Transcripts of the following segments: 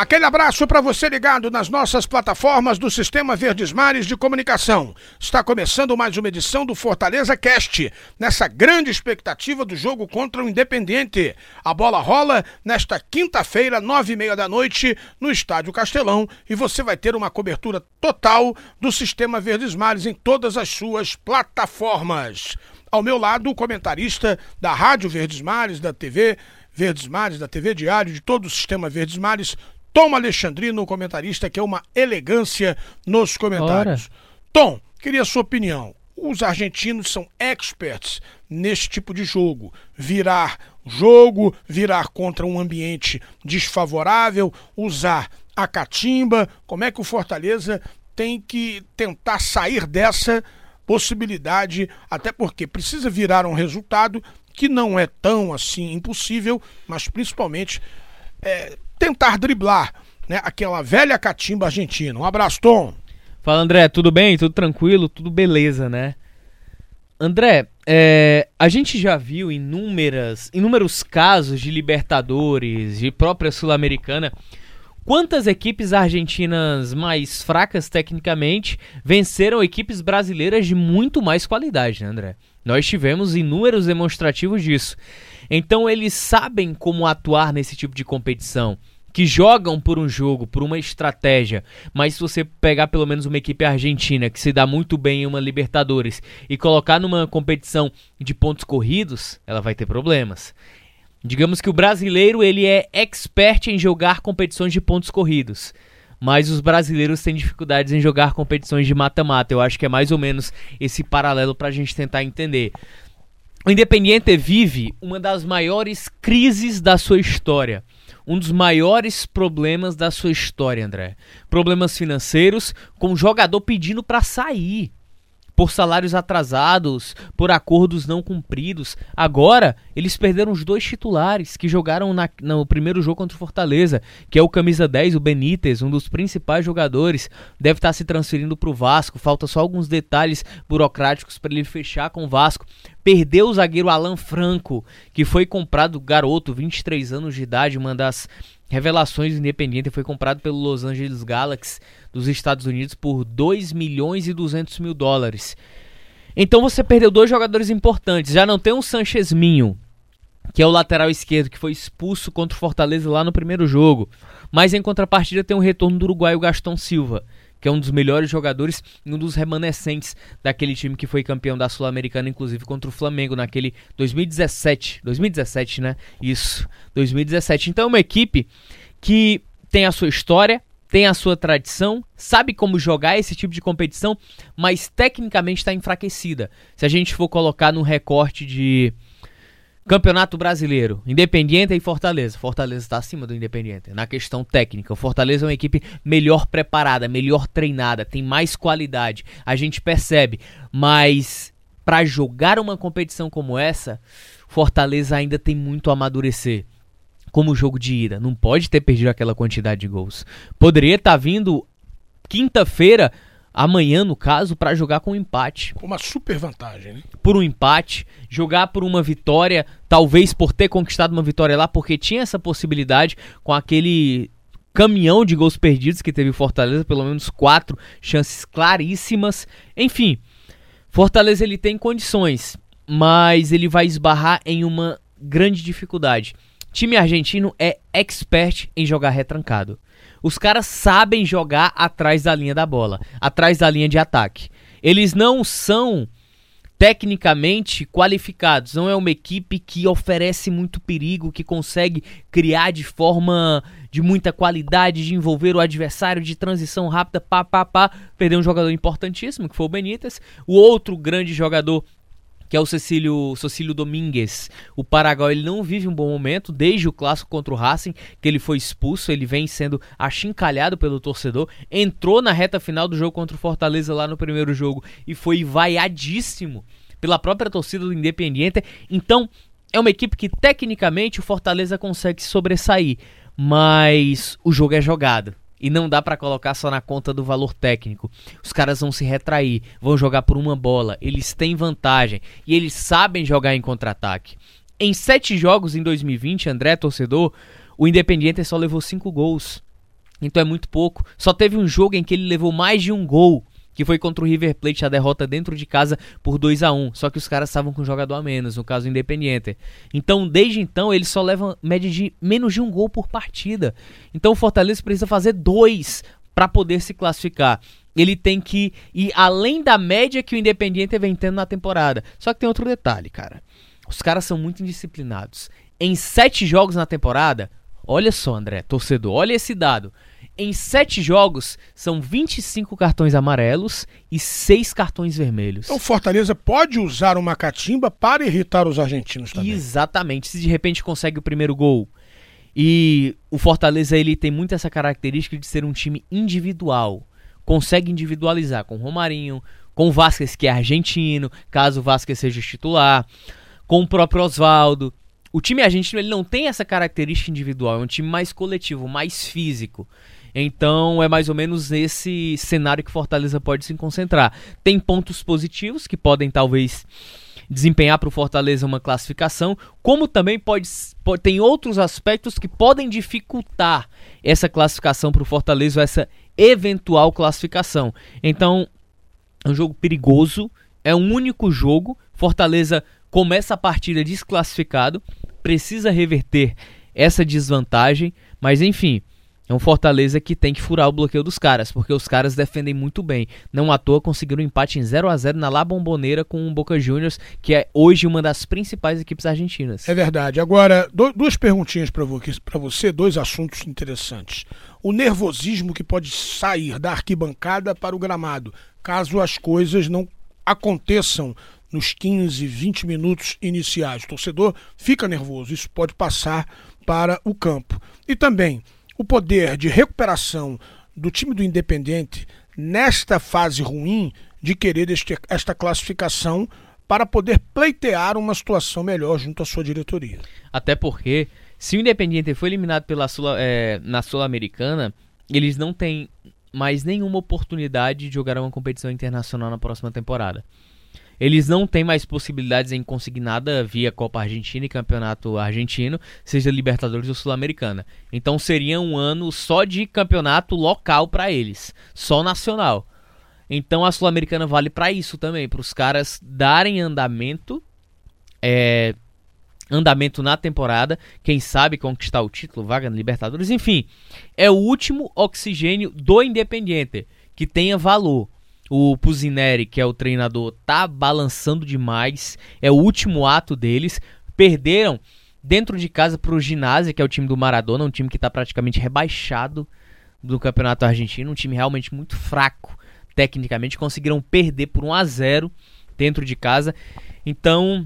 Aquele abraço para você ligado nas nossas plataformas do Sistema Verdes Mares de Comunicação. Está começando mais uma edição do Fortaleza Cast, nessa grande expectativa do jogo contra o Independente. A bola rola nesta quinta-feira, nove e meia da noite, no Estádio Castelão, e você vai ter uma cobertura total do Sistema Verdes Mares em todas as suas plataformas. Ao meu lado, o comentarista da Rádio Verdes Mares, da TV Verdes Mares, da TV Diário, de todo o Sistema Verdes Mares, Tom Alexandrino, comentarista, que é uma elegância nos comentários. Ora. Tom, queria a sua opinião. Os argentinos são experts neste tipo de jogo. Virar jogo, virar contra um ambiente desfavorável, usar a catimba. Como é que o Fortaleza tem que tentar sair dessa possibilidade? Até porque precisa virar um resultado que não é tão assim impossível, mas principalmente é, tentar driblar né, aquela velha catimba argentina. Um abraço, Tom. Fala, André, tudo bem? Tudo tranquilo? Tudo beleza, né? André, é, a gente já viu inúmeras, inúmeros casos de Libertadores, de própria Sul-Americana. Quantas equipes argentinas mais fracas tecnicamente venceram equipes brasileiras de muito mais qualidade, né, André? Nós tivemos inúmeros demonstrativos disso. Então eles sabem como atuar nesse tipo de competição que jogam por um jogo, por uma estratégia, mas se você pegar pelo menos uma equipe argentina que se dá muito bem em uma Libertadores e colocar numa competição de pontos corridos, ela vai ter problemas. Digamos que o brasileiro ele é expert em jogar competições de pontos corridos, mas os brasileiros têm dificuldades em jogar competições de mata-mata. Eu acho que é mais ou menos esse paralelo para a gente tentar entender. O Independiente vive uma das maiores crises da sua história. Um dos maiores problemas da sua história, André. Problemas financeiros, com o jogador pedindo para sair por salários atrasados, por acordos não cumpridos. Agora, eles perderam os dois titulares que jogaram na, no primeiro jogo contra o Fortaleza, que é o camisa 10, o Benítez, um dos principais jogadores, deve estar se transferindo para o Vasco. Falta só alguns detalhes burocráticos para ele fechar com o Vasco. Perdeu o zagueiro Alan Franco, que foi comprado garoto, 23 anos de idade, uma das revelações independente, foi comprado pelo Los Angeles Galaxy dos Estados Unidos por 2 milhões e 200 mil dólares. Então você perdeu dois jogadores importantes. Já não tem um Sanchez Minho, que é o lateral esquerdo, que foi expulso contra o Fortaleza lá no primeiro jogo. Mas em contrapartida tem o retorno do uruguaio Gastão Silva, que é um dos melhores jogadores e um dos remanescentes daquele time que foi campeão da Sul-Americana, inclusive contra o Flamengo naquele 2017. 2017, né? Isso, 2017. Então é uma equipe que tem a sua história, tem a sua tradição, sabe como jogar esse tipo de competição, mas tecnicamente está enfraquecida. Se a gente for colocar no recorte de Campeonato Brasileiro, Independiente e Fortaleza. Fortaleza está acima do Independiente na questão técnica. O Fortaleza é uma equipe melhor preparada, melhor treinada, tem mais qualidade. A gente percebe, mas para jogar uma competição como essa, Fortaleza ainda tem muito a amadurecer como jogo de ida. Não pode ter perdido aquela quantidade de gols. Poderia estar tá vindo quinta-feira, amanhã no caso, para jogar com um empate. Uma super vantagem, né? Por um empate, jogar por uma vitória, talvez por ter conquistado uma vitória lá, porque tinha essa possibilidade com aquele caminhão de gols perdidos que teve Fortaleza, pelo menos quatro chances claríssimas. Enfim, Fortaleza ele tem condições, mas ele vai esbarrar em uma grande dificuldade Time argentino é expert em jogar retrancado. Os caras sabem jogar atrás da linha da bola, atrás da linha de ataque. Eles não são tecnicamente qualificados, não é uma equipe que oferece muito perigo, que consegue criar de forma de muita qualidade, de envolver o adversário de transição rápida, pá, pá, pá. Perdeu um jogador importantíssimo, que foi o Benítez. O outro grande jogador que é o Cecílio, Cecílio Domingues. O Paraguai ele não vive um bom momento desde o clássico contra o Racing, que ele foi expulso, ele vem sendo achincalhado pelo torcedor. Entrou na reta final do jogo contra o Fortaleza lá no primeiro jogo e foi vaiadíssimo pela própria torcida do Independiente. Então, é uma equipe que tecnicamente o Fortaleza consegue sobressair, mas o jogo é jogado. E não dá para colocar só na conta do valor técnico. Os caras vão se retrair, vão jogar por uma bola, eles têm vantagem e eles sabem jogar em contra-ataque. Em sete jogos em 2020, André, torcedor, o Independiente só levou cinco gols. Então é muito pouco. Só teve um jogo em que ele levou mais de um gol que foi contra o River Plate, a derrota dentro de casa por 2 a 1 Só que os caras estavam com um jogador a menos, no caso Independiente. Então, desde então, eles só levam média de menos de um gol por partida. Então, o Fortaleza precisa fazer dois para poder se classificar. Ele tem que ir além da média que o Independiente vem tendo na temporada. Só que tem outro detalhe, cara. Os caras são muito indisciplinados. Em sete jogos na temporada, olha só, André, torcedor, olha esse dado. Em sete jogos, são 25 cartões amarelos e seis cartões vermelhos. Então, Fortaleza pode usar uma catimba para irritar os argentinos também. Exatamente. Se de repente consegue o primeiro gol. E o Fortaleza ele tem muito essa característica de ser um time individual. Consegue individualizar com o Romarinho, com o Vasquez, que é argentino, caso o Vasquez seja titular, com o próprio Oswaldo. O time argentino ele não tem essa característica individual, é um time mais coletivo, mais físico. Então é mais ou menos esse cenário que Fortaleza pode se concentrar. Tem pontos positivos que podem talvez desempenhar para o Fortaleza uma classificação, como também pode, pode tem outros aspectos que podem dificultar essa classificação para o Fortaleza, essa eventual classificação. Então é um jogo perigoso, é um único jogo. Fortaleza começa a partida desclassificado, precisa reverter essa desvantagem, mas enfim, é um Fortaleza que tem que furar o bloqueio dos caras, porque os caras defendem muito bem. Não à toa conseguiram um empate em 0 a 0 na La Bombonera com o Boca Juniors, que é hoje uma das principais equipes argentinas. É verdade. Agora, do, duas perguntinhas para você, dois assuntos interessantes. O nervosismo que pode sair da arquibancada para o gramado, caso as coisas não aconteçam nos 15, 20 minutos iniciais. O torcedor fica nervoso, isso pode passar para o campo. E também o poder de recuperação do time do Independente nesta fase ruim de querer este, esta classificação para poder pleitear uma situação melhor junto à sua diretoria. Até porque, se o Independiente foi eliminado pela é, na Sul-Americana, eles não têm mais nenhuma oportunidade de jogar uma competição internacional na próxima temporada. Eles não têm mais possibilidades em conseguir nada via Copa Argentina e Campeonato Argentino, seja Libertadores ou Sul-Americana. Então seria um ano só de campeonato local para eles, só nacional. Então a Sul-Americana vale para isso também, para os caras darem andamento, é, andamento na temporada, quem sabe conquistar o título, vaga na Libertadores, enfim, é o último oxigênio do Independiente que tenha valor. O Puzineri, que é o treinador, tá balançando demais. É o último ato deles. Perderam dentro de casa para o Ginásio, que é o time do Maradona, um time que está praticamente rebaixado do Campeonato Argentino, um time realmente muito fraco tecnicamente. Conseguiram perder por 1 a 0 dentro de casa. Então,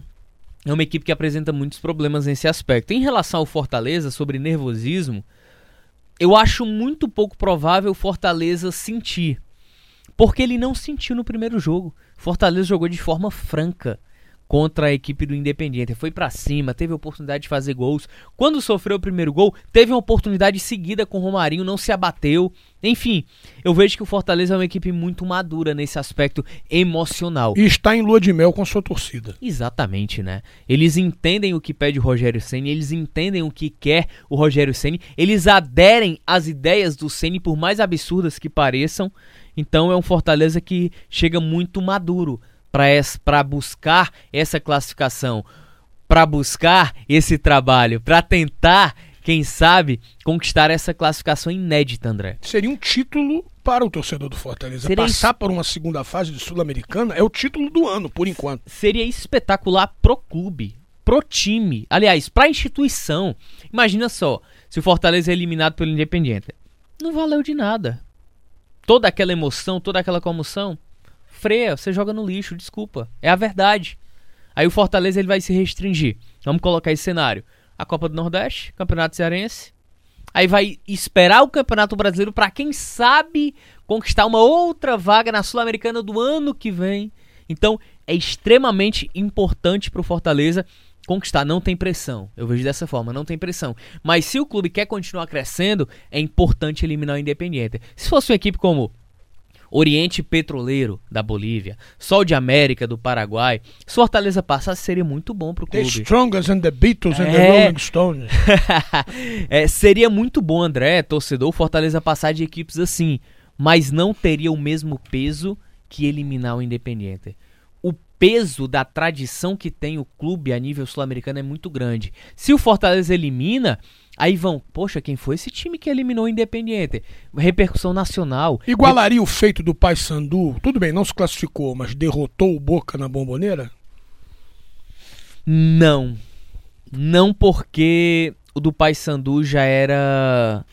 é uma equipe que apresenta muitos problemas nesse aspecto. Em relação ao Fortaleza, sobre nervosismo, eu acho muito pouco provável o Fortaleza sentir porque ele não sentiu no primeiro jogo. Fortaleza jogou de forma franca contra a equipe do Independiente. Foi para cima, teve a oportunidade de fazer gols. Quando sofreu o primeiro gol, teve uma oportunidade seguida com o Romarinho, não se abateu. Enfim, eu vejo que o Fortaleza é uma equipe muito madura nesse aspecto emocional. E está em lua de mel com sua torcida. Exatamente, né? Eles entendem o que pede o Rogério Ceni, eles entendem o que quer o Rogério Ceni, eles aderem às ideias do Ceni por mais absurdas que pareçam. Então é um Fortaleza que chega muito maduro para buscar essa classificação, para buscar esse trabalho, para tentar, quem sabe, conquistar essa classificação inédita, André. Seria um título para o torcedor do Fortaleza. Seria Passar es... por uma segunda fase de Sul-Americana é o título do ano, por enquanto. Seria espetacular pro clube, pro time, aliás, para a instituição. Imagina só, se o Fortaleza é eliminado pelo Independiente. Não valeu de nada toda aquela emoção, toda aquela comoção, freia, você joga no lixo, desculpa. É a verdade. Aí o Fortaleza ele vai se restringir. Vamos colocar esse cenário. A Copa do Nordeste, Campeonato Cearense. Aí vai esperar o Campeonato Brasileiro para quem sabe conquistar uma outra vaga na Sul-Americana do ano que vem. Então, é extremamente importante para o Fortaleza conquistar, não tem pressão. Eu vejo dessa forma, não tem pressão. Mas se o clube quer continuar crescendo, é importante eliminar o Independiente. Se fosse uma equipe como Oriente Petroleiro da Bolívia, Sol de América do Paraguai, se Fortaleza passasse seria muito bom pro clube. The Strongest and the Beatles é... and the Rolling Stones. é, seria muito bom, André, torcedor, Fortaleza passar de equipes assim, mas não teria o mesmo peso que eliminar o Independiente peso da tradição que tem o clube a nível sul-americano é muito grande. Se o Fortaleza elimina, aí vão, poxa, quem foi esse time que eliminou o Independiente? Repercussão nacional. Igualaria o feito do Paysandu? Tudo bem, não se classificou, mas derrotou o Boca na Bomboneira? Não. Não porque o do Paysandu já era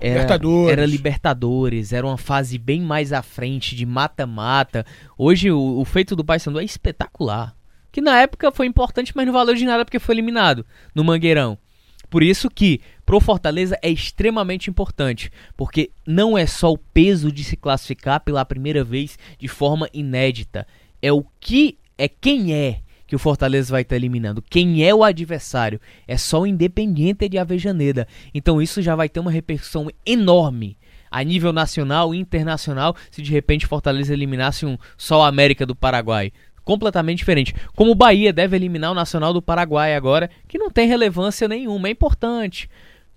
era Libertadores. era Libertadores, era uma fase bem mais à frente de mata-mata. Hoje o, o, feito do Paysandu é espetacular. Que na época foi importante, mas não valeu de nada porque foi eliminado no Mangueirão. Por isso que pro Fortaleza é extremamente importante, porque não é só o peso de se classificar pela primeira vez de forma inédita, é o que é quem é que o Fortaleza vai estar eliminando. Quem é o adversário? É só o Independiente de Avejaneda. Então isso já vai ter uma repercussão enorme a nível nacional e internacional se de repente Fortaleza eliminasse um só América do Paraguai. Completamente diferente. Como o Bahia deve eliminar o Nacional do Paraguai agora, que não tem relevância nenhuma. É importante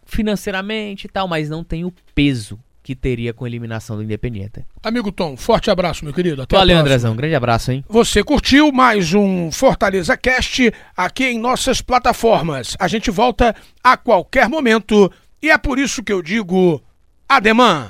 financeiramente e tal, mas não tem o peso que teria com a eliminação do Independiente. Amigo Tom, forte abraço, meu querido. Até Valeu, Andrezão. Grande abraço, hein? Você curtiu mais um Fortaleza Cast aqui em nossas plataformas. A gente volta a qualquer momento e é por isso que eu digo ademã.